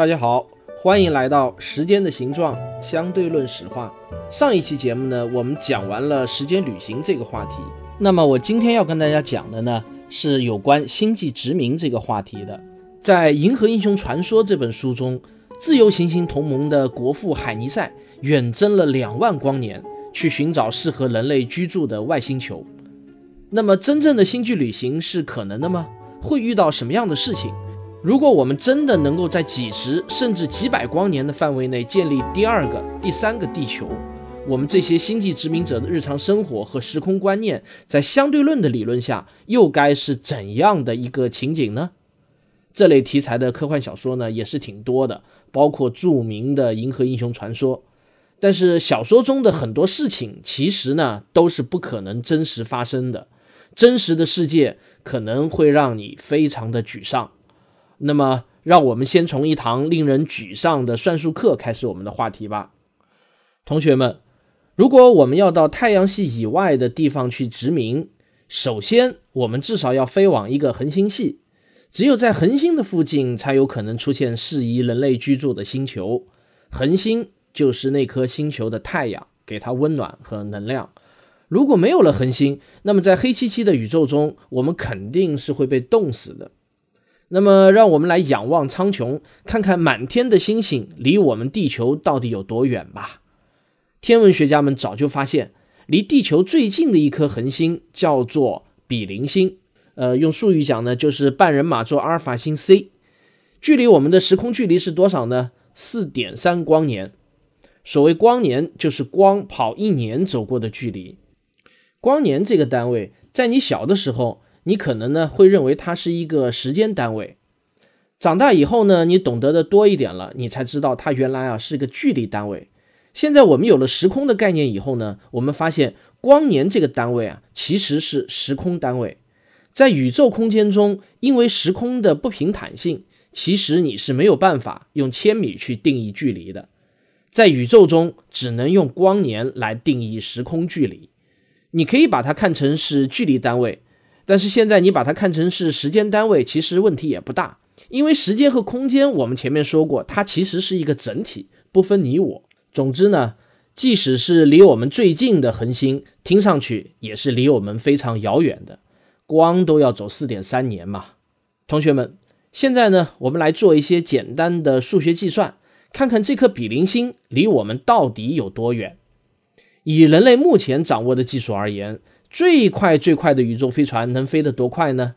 大家好，欢迎来到《时间的形状：相对论史话》。上一期节目呢，我们讲完了时间旅行这个话题。那么我今天要跟大家讲的呢，是有关星际殖民这个话题的。在《银河英雄传说》这本书中，自由行星同盟的国父海尼塞远征了两万光年，去寻找适合人类居住的外星球。那么，真正的星际旅行是可能的吗？会遇到什么样的事情？如果我们真的能够在几十甚至几百光年的范围内建立第二个、第三个地球，我们这些星际殖民者的日常生活和时空观念，在相对论的理论下，又该是怎样的一个情景呢？这类题材的科幻小说呢，也是挺多的，包括著名的《银河英雄传说》。但是小说中的很多事情，其实呢，都是不可能真实发生的。真实的世界可能会让你非常的沮丧。那么，让我们先从一堂令人沮丧的算术课开始我们的话题吧。同学们，如果我们要到太阳系以外的地方去殖民，首先我们至少要飞往一个恒星系，只有在恒星的附近才有可能出现适宜人类居住的星球。恒星就是那颗星球的太阳，给它温暖和能量。如果没有了恒星，那么在黑漆漆的宇宙中，我们肯定是会被冻死的。那么，让我们来仰望苍穹，看看满天的星星离我们地球到底有多远吧。天文学家们早就发现，离地球最近的一颗恒星叫做比邻星，呃，用术语讲呢，就是半人马座阿尔法星 C。距离我们的时空距离是多少呢？四点三光年。所谓光年，就是光跑一年走过的距离。光年这个单位，在你小的时候。你可能呢会认为它是一个时间单位，长大以后呢，你懂得的多一点了，你才知道它原来啊是个距离单位。现在我们有了时空的概念以后呢，我们发现光年这个单位啊其实是时空单位。在宇宙空间中，因为时空的不平坦性，其实你是没有办法用千米去定义距离的。在宇宙中，只能用光年来定义时空距离。你可以把它看成是距离单位。但是现在你把它看成是时间单位，其实问题也不大，因为时间和空间，我们前面说过，它其实是一个整体，不分你我。总之呢，即使是离我们最近的恒星，听上去也是离我们非常遥远的，光都要走四点三年嘛。同学们，现在呢，我们来做一些简单的数学计算，看看这颗比邻星离我们到底有多远。以人类目前掌握的技术而言。最快最快的宇宙飞船能飞得多快呢？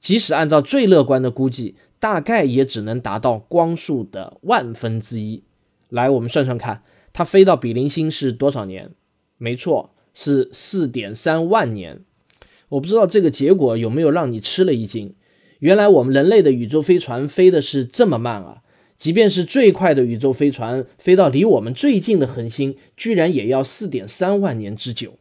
即使按照最乐观的估计，大概也只能达到光速的万分之一。来，我们算算看，它飞到比邻星是多少年？没错，是四点三万年。我不知道这个结果有没有让你吃了一惊。原来我们人类的宇宙飞船飞的是这么慢啊！即便是最快的宇宙飞船飞到离我们最近的恒星，居然也要四点三万年之久。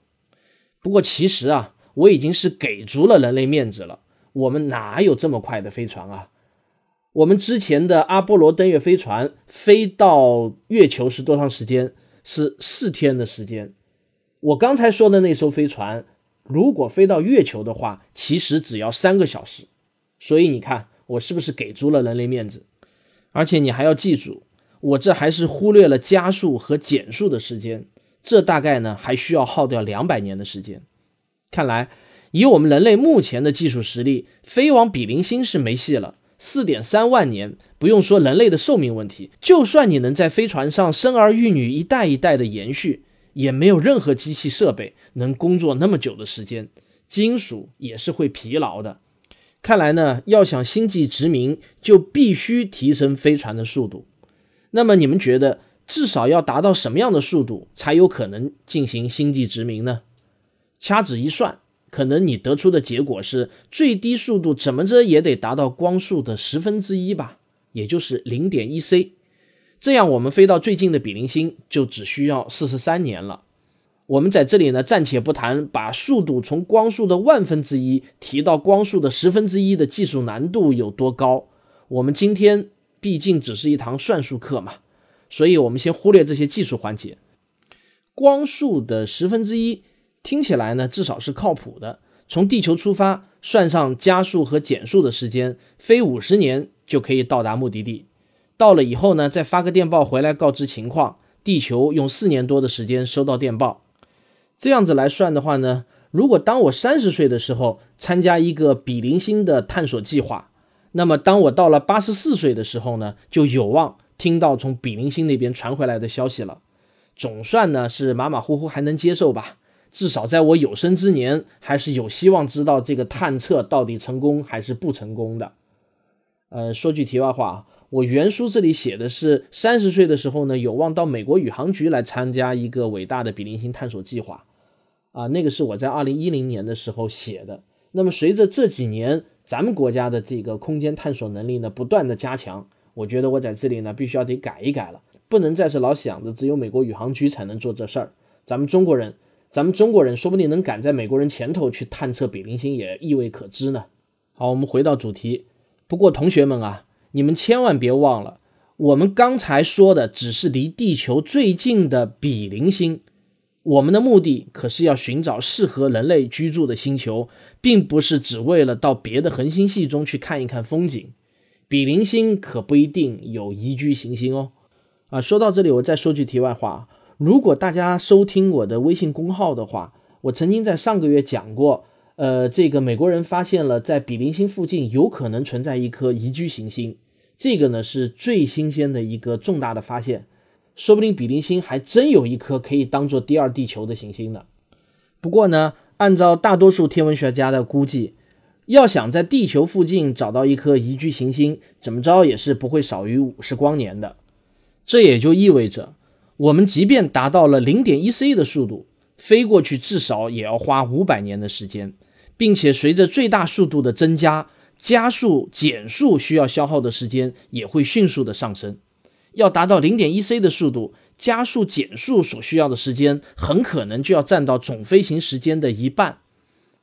不过其实啊，我已经是给足了人类面子了。我们哪有这么快的飞船啊？我们之前的阿波罗登月飞船飞到月球是多长时间？是四天的时间。我刚才说的那艘飞船，如果飞到月球的话，其实只要三个小时。所以你看，我是不是给足了人类面子？而且你还要记住，我这还是忽略了加速和减速的时间。这大概呢还需要耗掉两百年的时间。看来，以我们人类目前的技术实力，飞往比邻星是没戏了。四点三万年，不用说人类的寿命问题，就算你能在飞船上生儿育女，一代一代的延续，也没有任何机器设备能工作那么久的时间，金属也是会疲劳的。看来呢，要想星际殖民，就必须提升飞船的速度。那么你们觉得？至少要达到什么样的速度才有可能进行星际殖民呢？掐指一算，可能你得出的结果是最低速度怎么着也得达到光速的十分之一吧，也就是零点一 c。这样我们飞到最近的比邻星就只需要四十三年了。我们在这里呢暂且不谈把速度从光速的万分之一提到光速的十分之一的技术难度有多高。我们今天毕竟只是一堂算术课嘛，所以我们先忽略这些技术环节。光速的十分之一听起来呢至少是靠谱的。从地球出发，算上加速和减速的时间，飞五十年就可以到达目的地。到了以后呢，再发个电报回来告知情况，地球用四年多的时间收到电报。这样子来算的话呢，如果当我三十岁的时候参加一个比邻星的探索计划，那么当我到了八十四岁的时候呢，就有望听到从比邻星那边传回来的消息了。总算呢是马马虎虎还能接受吧。至少在我有生之年，还是有希望知道这个探测到底成功还是不成功的。呃，说句题外话啊，我原书这里写的是三十岁的时候呢，有望到美国宇航局来参加一个伟大的比邻星探索计划。啊，那个是我在二零一零年的时候写的。那么随着这几年咱们国家的这个空间探索能力呢不断的加强，我觉得我在这里呢必须要得改一改了，不能再是老想着只有美国宇航局才能做这事儿，咱们中国人。咱们中国人说不定能赶在美国人前头去探测比邻星，也意味可知呢。好，我们回到主题。不过同学们啊，你们千万别忘了，我们刚才说的只是离地球最近的比邻星，我们的目的可是要寻找适合人类居住的星球，并不是只为了到别的恒星系中去看一看风景。比邻星可不一定有宜居行星哦。啊，说到这里，我再说句题外话。如果大家收听我的微信公号的话，我曾经在上个月讲过，呃，这个美国人发现了在比邻星附近有可能存在一颗宜居行星，这个呢是最新鲜的一个重大的发现，说不定比邻星还真有一颗可以当做第二地球的行星呢。不过呢，按照大多数天文学家的估计，要想在地球附近找到一颗宜居行星，怎么着也是不会少于五十光年的，这也就意味着。我们即便达到了零点一 c 的速度，飞过去至少也要花五百年的时间，并且随着最大速度的增加，加速、减速需要消耗的时间也会迅速的上升。要达到零点一 c 的速度，加速、减速所需要的时间很可能就要占到总飞行时间的一半。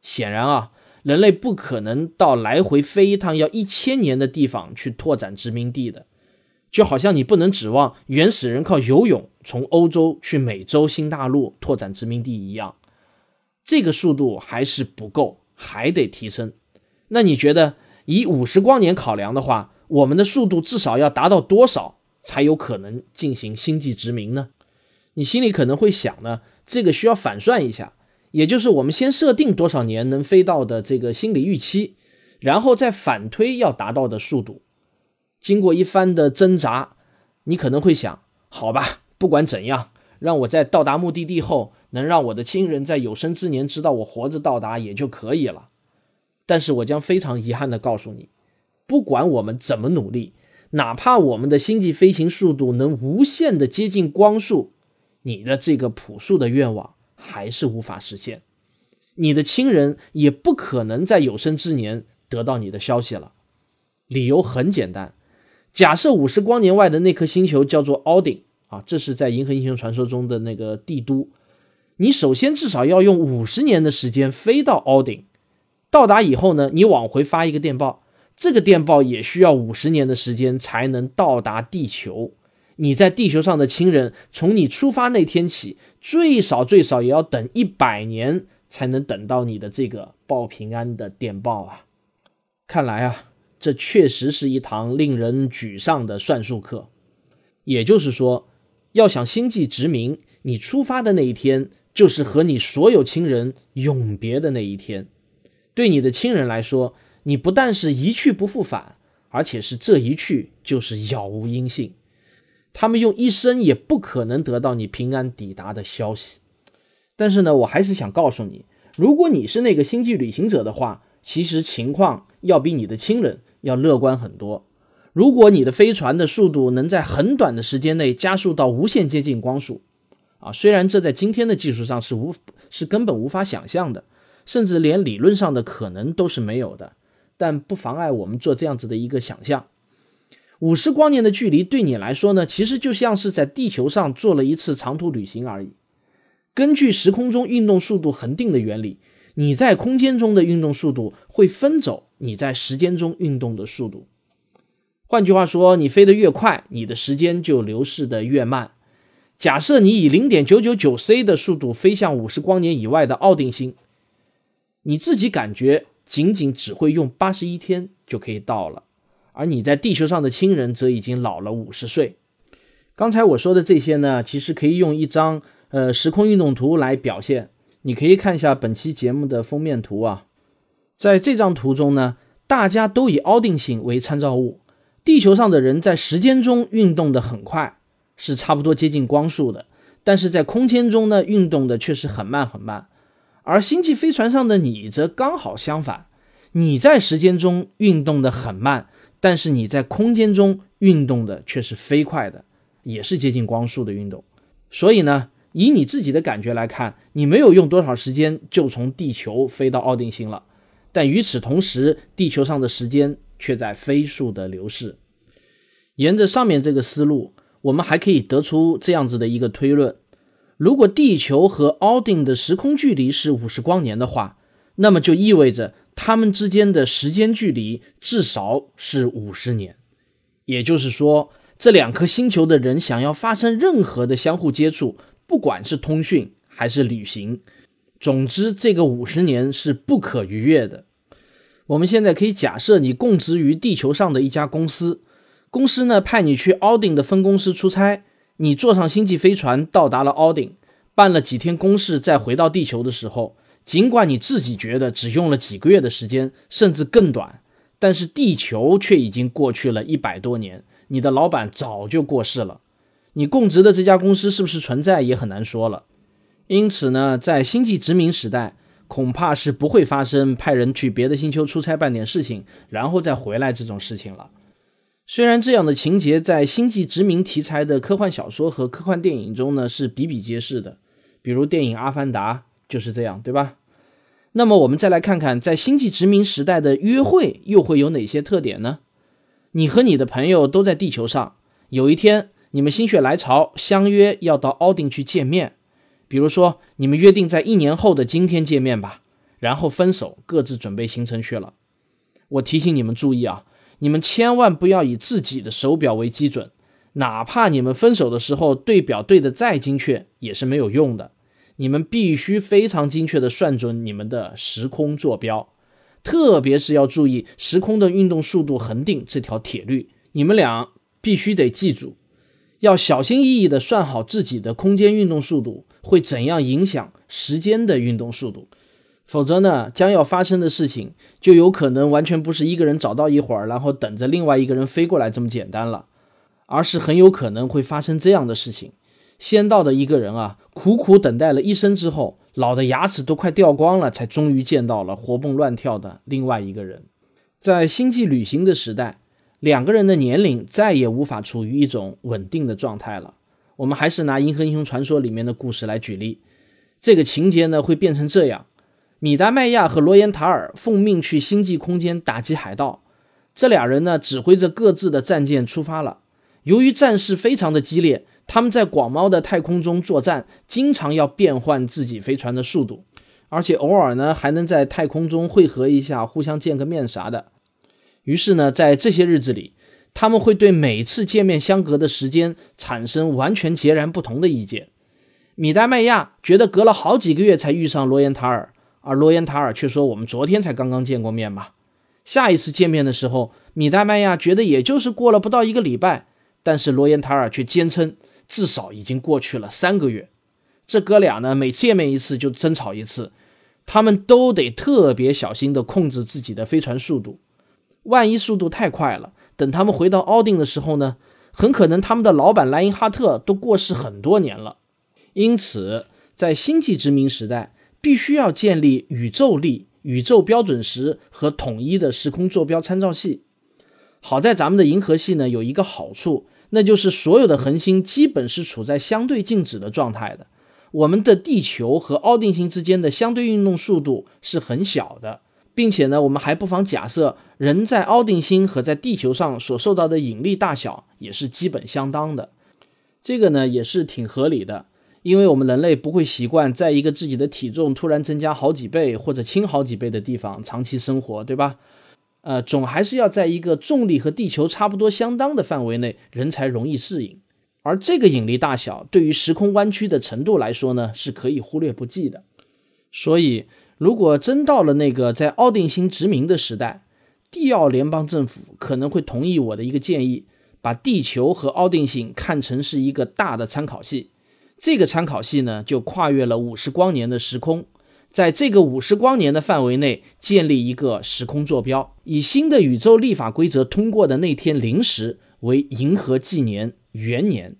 显然啊，人类不可能到来回飞一趟要一千年的地方去拓展殖民地的。就好像你不能指望原始人靠游泳从欧洲去美洲新大陆拓展殖民地一样，这个速度还是不够，还得提升。那你觉得以五十光年考量的话，我们的速度至少要达到多少才有可能进行星际殖民呢？你心里可能会想呢，这个需要反算一下，也就是我们先设定多少年能飞到的这个心理预期，然后再反推要达到的速度。经过一番的挣扎，你可能会想：好吧，不管怎样，让我在到达目的地后，能让我的亲人在有生之年知道我活着到达也就可以了。但是我将非常遗憾地告诉你，不管我们怎么努力，哪怕我们的星际飞行速度能无限地接近光速，你的这个朴素的愿望还是无法实现。你的亲人也不可能在有生之年得到你的消息了。理由很简单。假设五十光年外的那颗星球叫做奥丁啊，这是在《银河英雄传说》中的那个帝都。你首先至少要用五十年的时间飞到奥丁，到达以后呢，你往回发一个电报，这个电报也需要五十年的时间才能到达地球。你在地球上的亲人，从你出发那天起，最少最少也要等一百年才能等到你的这个报平安的电报啊！看来啊。这确实是一堂令人沮丧的算术课。也就是说，要想星际殖民，你出发的那一天就是和你所有亲人永别的那一天。对你的亲人来说，你不但是一去不复返，而且是这一去就是杳无音信。他们用一生也不可能得到你平安抵达的消息。但是呢，我还是想告诉你，如果你是那个星际旅行者的话，其实情况要比你的亲人。要乐观很多。如果你的飞船的速度能在很短的时间内加速到无限接近光速，啊，虽然这在今天的技术上是无是根本无法想象的，甚至连理论上的可能都是没有的，但不妨碍我们做这样子的一个想象。五十光年的距离对你来说呢，其实就像是在地球上做了一次长途旅行而已。根据时空中运动速度恒定的原理，你在空间中的运动速度会分走你在时间中运动的速度。换句话说，你飞得越快，你的时间就流逝的越慢。假设你以零点九九九 c 的速度飞向五十光年以外的奥丁星，你自己感觉仅仅只会用八十一天就可以到了。而你在地球上的亲人则已经老了五十岁。刚才我说的这些呢，其实可以用一张呃时空运动图来表现。你可以看一下本期节目的封面图啊，在这张图中呢，大家都以奥定星为参照物。地球上的人在时间中运动的很快，是差不多接近光速的，但是在空间中呢，运动的却是很慢很慢。而星际飞船上的你则刚好相反，你在时间中运动的很慢。但是你在空间中运动的却是飞快的，也是接近光速的运动。所以呢，以你自己的感觉来看，你没有用多少时间就从地球飞到奥丁星了。但与此同时，地球上的时间却在飞速的流逝。沿着上面这个思路，我们还可以得出这样子的一个推论：如果地球和奥丁的时空距离是五十光年的话，那么就意味着。他们之间的时间距离至少是五十年，也就是说，这两颗星球的人想要发生任何的相互接触，不管是通讯还是旅行，总之这个五十年是不可逾越的。我们现在可以假设你供职于地球上的一家公司，公司呢派你去奥丁的分公司出差，你坐上星际飞船到达了奥丁，办了几天公事，再回到地球的时候。尽管你自己觉得只用了几个月的时间，甚至更短，但是地球却已经过去了一百多年。你的老板早就过世了，你供职的这家公司是不是存在也很难说了。因此呢，在星际殖民时代，恐怕是不会发生派人去别的星球出差办点事情，然后再回来这种事情了。虽然这样的情节在星际殖民题材的科幻小说和科幻电影中呢是比比皆是的，比如电影《阿凡达》。就是这样，对吧？那么我们再来看看，在星际殖民时代的约会又会有哪些特点呢？你和你的朋友都在地球上，有一天你们心血来潮相约要到奥丁去见面，比如说你们约定在一年后的今天见面吧，然后分手，各自准备行程去了。我提醒你们注意啊，你们千万不要以自己的手表为基准，哪怕你们分手的时候对表对的再精确，也是没有用的。你们必须非常精确的算准你们的时空坐标，特别是要注意时空的运动速度恒定这条铁律。你们俩必须得记住，要小心翼翼的算好自己的空间运动速度会怎样影响时间的运动速度，否则呢，将要发生的事情就有可能完全不是一个人找到一会儿，然后等着另外一个人飞过来这么简单了，而是很有可能会发生这样的事情。先到的一个人啊，苦苦等待了一生之后，老的牙齿都快掉光了，才终于见到了活蹦乱跳的另外一个人。在星际旅行的时代，两个人的年龄再也无法处于一种稳定的状态了。我们还是拿《银河英雄传说》里面的故事来举例，这个情节呢会变成这样：米达麦亚和罗延塔尔奉命去星际空间打击海盗，这俩人呢指挥着各自的战舰出发了。由于战事非常的激烈。他们在广袤的太空中作战，经常要变换自己飞船的速度，而且偶尔呢还能在太空中汇合一下，互相见个面啥的。于是呢，在这些日子里，他们会对每次见面相隔的时间产生完全截然不同的意见。米达麦亚觉得隔了好几个月才遇上罗延塔尔，而罗延塔尔却说我们昨天才刚刚见过面嘛。下一次见面的时候，米达麦亚觉得也就是过了不到一个礼拜，但是罗延塔尔却坚称。至少已经过去了三个月，这哥俩呢，每见面一次就争吵一次，他们都得特别小心的控制自己的飞船速度，万一速度太快了，等他们回到奥丁的时候呢，很可能他们的老板莱因哈特都过世很多年了。因此，在星际殖民时代，必须要建立宇宙力、宇宙标准时和统一的时空坐标参照系。好在咱们的银河系呢，有一个好处。那就是所有的恒星基本是处在相对静止的状态的，我们的地球和奥定星之间的相对运动速度是很小的，并且呢，我们还不妨假设人在奥定星和在地球上所受到的引力大小也是基本相当的，这个呢也是挺合理的，因为我们人类不会习惯在一个自己的体重突然增加好几倍或者轻好几倍的地方长期生活，对吧？呃，总还是要在一个重力和地球差不多相当的范围内，人才容易适应。而这个引力大小对于时空弯曲的程度来说呢，是可以忽略不计的。所以。如果真到了那个在奥定星殖民的时代，地奥联邦政府可能会同意我的一个建议，把地球和奥定星看成是一个大的参考系。这个参考系呢，就跨越了五十光年的时空，在这个五十光年的范围内建立一个时空坐标，以新的宇宙历法规则通过的那天零时为银河纪年元年。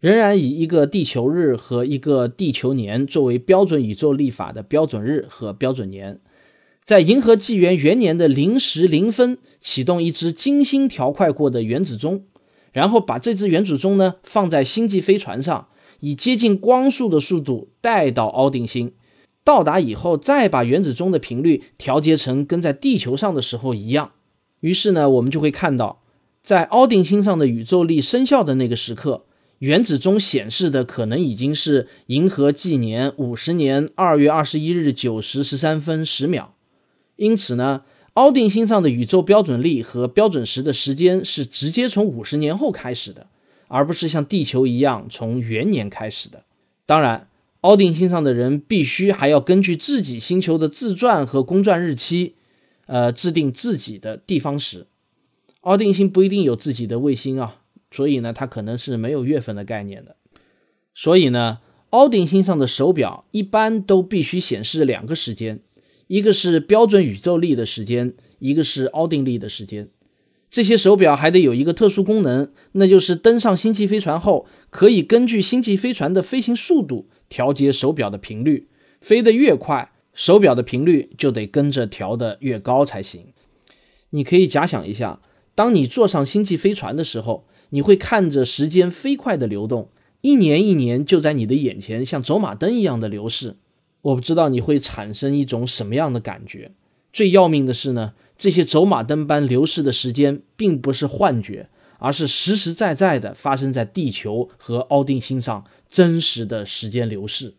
仍然以一个地球日和一个地球年作为标准宇宙历法的标准日和标准年，在银河纪元元年的零时零分启动一只精心调快过的原子钟，然后把这只原子钟呢放在星际飞船上，以接近光速的速度带到奥定星，到达以后再把原子钟的频率调节成跟在地球上的时候一样。于是呢，我们就会看到，在奥定星上的宇宙力生效的那个时刻。原子钟显示的可能已经是银河纪年五十年二月二十一日九时十三分十秒，因此呢，奥定星上的宇宙标准历和标准时的时间是直接从五十年后开始的，而不是像地球一样从元年开始的。当然，奥定星上的人必须还要根据自己星球的自转和公转日期，呃，制定自己的地方时。奥定星不一定有自己的卫星啊。所以呢，它可能是没有月份的概念的。所以呢，奥定星上的手表一般都必须显示两个时间，一个是标准宇宙历的时间，一个是奥定历的时间。这些手表还得有一个特殊功能，那就是登上星际飞船后，可以根据星际飞船的飞行速度调节手表的频率。飞得越快，手表的频率就得跟着调得越高才行。你可以假想一下，当你坐上星际飞船的时候。你会看着时间飞快的流动，一年一年就在你的眼前像走马灯一样的流逝。我不知道你会产生一种什么样的感觉。最要命的是呢，这些走马灯般流逝的时间并不是幻觉，而是实实在在的发生在地球和奥丁星上真实的时间流逝，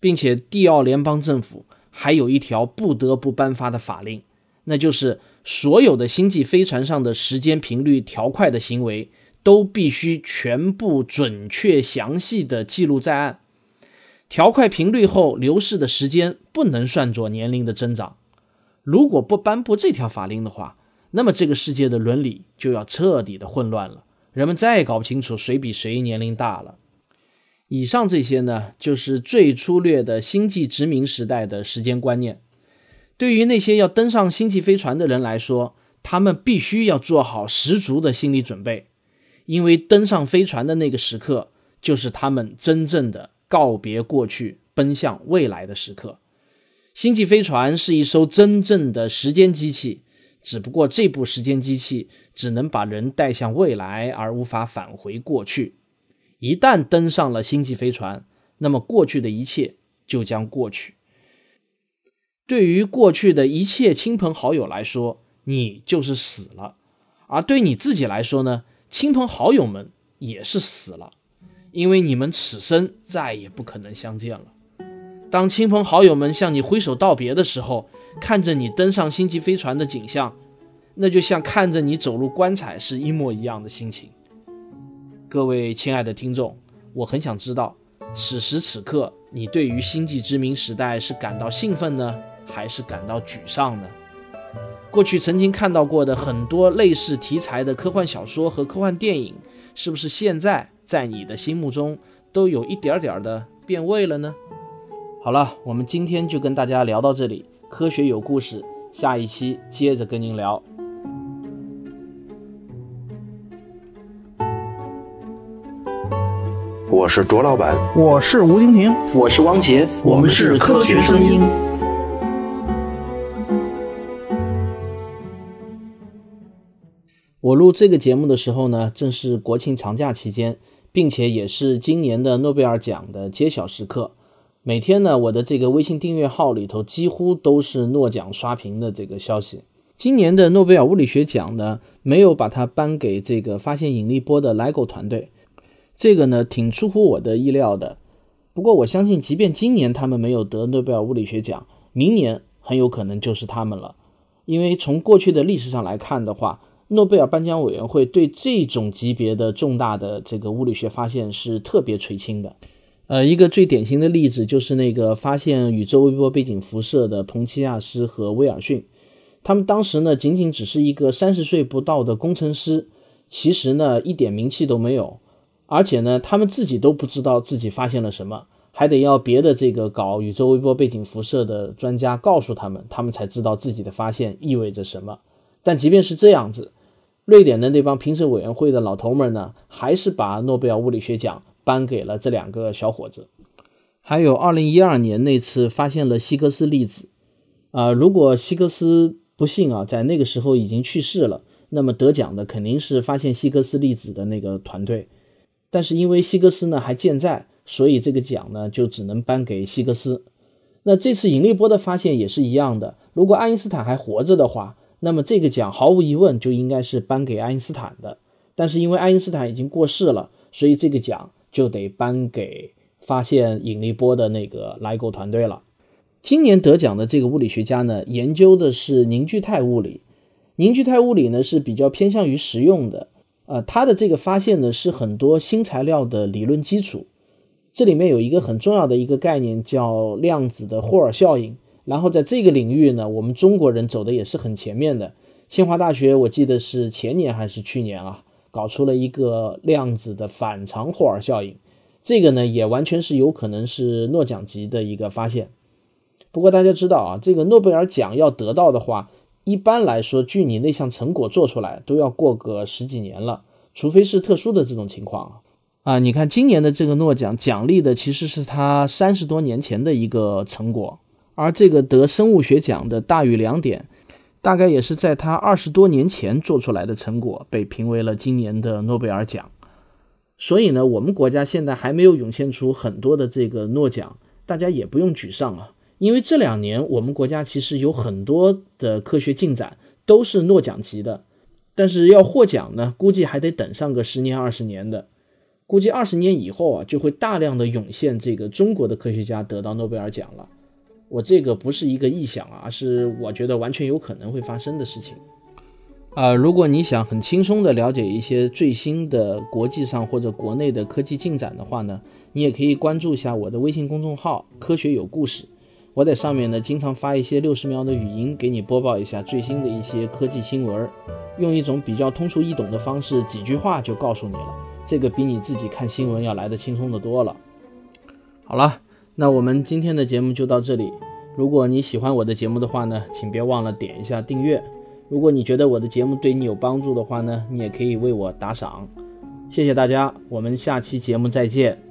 并且蒂奥联邦政府还有一条不得不颁发的法令，那就是。所有的星际飞船上的时间频率调快的行为都必须全部准确详细的记录在案。调快频率后流逝的时间不能算作年龄的增长。如果不颁布这条法令的话，那么这个世界的伦理就要彻底的混乱了。人们再也搞不清楚谁比谁年龄大了。以上这些呢，就是最粗略的星际殖民时代的时间观念。对于那些要登上星际飞船的人来说，他们必须要做好十足的心理准备，因为登上飞船的那个时刻，就是他们真正的告别过去、奔向未来的时刻。星际飞船是一艘真正的时间机器，只不过这部时间机器只能把人带向未来，而无法返回过去。一旦登上了星际飞船，那么过去的一切就将过去。对于过去的一切亲朋好友来说，你就是死了；而对你自己来说呢，亲朋好友们也是死了，因为你们此生再也不可能相见了。当亲朋好友们向你挥手道别的时候，看着你登上星际飞船的景象，那就像看着你走入棺材是一模一样的心情。各位亲爱的听众，我很想知道，此时此刻你对于星际殖民时代是感到兴奋呢？还是感到沮丧呢？过去曾经看到过的很多类似题材的科幻小说和科幻电影，是不是现在在你的心目中都有一点点的变味了呢？好了，我们今天就跟大家聊到这里。科学有故事，下一期接着跟您聊。我是卓老板，我是吴婷婷，我是王杰，我们是科学声音。我录这个节目的时候呢，正是国庆长假期间，并且也是今年的诺贝尔奖的揭晓时刻。每天呢，我的这个微信订阅号里头几乎都是诺奖刷屏的这个消息。今年的诺贝尔物理学奖呢，没有把它颁给这个发现引力波的 LIGO 团队，这个呢挺出乎我的意料的。不过我相信，即便今年他们没有得诺贝尔物理学奖，明年很有可能就是他们了。因为从过去的历史上来看的话，诺贝尔颁奖委员会对这种级别的重大的这个物理学发现是特别垂青的。呃，一个最典型的例子就是那个发现宇宙微波背景辐射的彭齐亚斯和威尔逊，他们当时呢仅仅只是一个三十岁不到的工程师，其实呢一点名气都没有，而且呢他们自己都不知道自己发现了什么，还得要别的这个搞宇宙微波背景辐射的专家告诉他们，他们才知道自己的发现意味着什么。但即便是这样子，瑞典的那帮评审委员会的老头们呢，还是把诺贝尔物理学奖。颁给了这两个小伙子，还有二零一二年那次发现了希格斯粒子，啊，如果希格斯不幸啊在那个时候已经去世了，那么得奖的肯定是发现希格斯粒子的那个团队，但是因为希格斯呢还健在，所以这个奖呢就只能颁给希格斯。那这次引力波的发现也是一样的，如果爱因斯坦还活着的话，那么这个奖毫无疑问就应该是颁给爱因斯坦的，但是因为爱因斯坦已经过世了，所以这个奖。就得颁给发现引力波的那个莱狗团队了。今年得奖的这个物理学家呢，研究的是凝聚态物理。凝聚态物理呢是比较偏向于实用的，呃，它的这个发现呢是很多新材料的理论基础。这里面有一个很重要的一个概念叫量子的霍尔效应。然后在这个领域呢，我们中国人走的也是很前面的。清华大学我记得是前年还是去年啊？搞出了一个量子的反常霍尔效应，这个呢也完全是有可能是诺奖级的一个发现。不过大家知道啊，这个诺贝尔奖要得到的话，一般来说距你那项成果做出来都要过个十几年了，除非是特殊的这种情况啊。你看今年的这个诺奖奖励的其实是他三十多年前的一个成果，而这个得生物学奖的大于两点。大概也是在他二十多年前做出来的成果被评为了今年的诺贝尔奖，所以呢，我们国家现在还没有涌现出很多的这个诺奖，大家也不用沮丧啊，因为这两年我们国家其实有很多的科学进展都是诺奖级的，但是要获奖呢，估计还得等上个十年二十年的，估计二十年以后啊，就会大量的涌现这个中国的科学家得到诺贝尔奖了。我这个不是一个臆想啊，而是我觉得完全有可能会发生的事情。啊，如果你想很轻松的了解一些最新的国际上或者国内的科技进展的话呢，你也可以关注一下我的微信公众号“科学有故事”。我在上面呢经常发一些六十秒的语音，给你播报一下最新的一些科技新闻，用一种比较通俗易懂的方式，几句话就告诉你了。这个比你自己看新闻要来的轻松的多了。好了。那我们今天的节目就到这里。如果你喜欢我的节目的话呢，请别忘了点一下订阅。如果你觉得我的节目对你有帮助的话呢，你也可以为我打赏。谢谢大家，我们下期节目再见。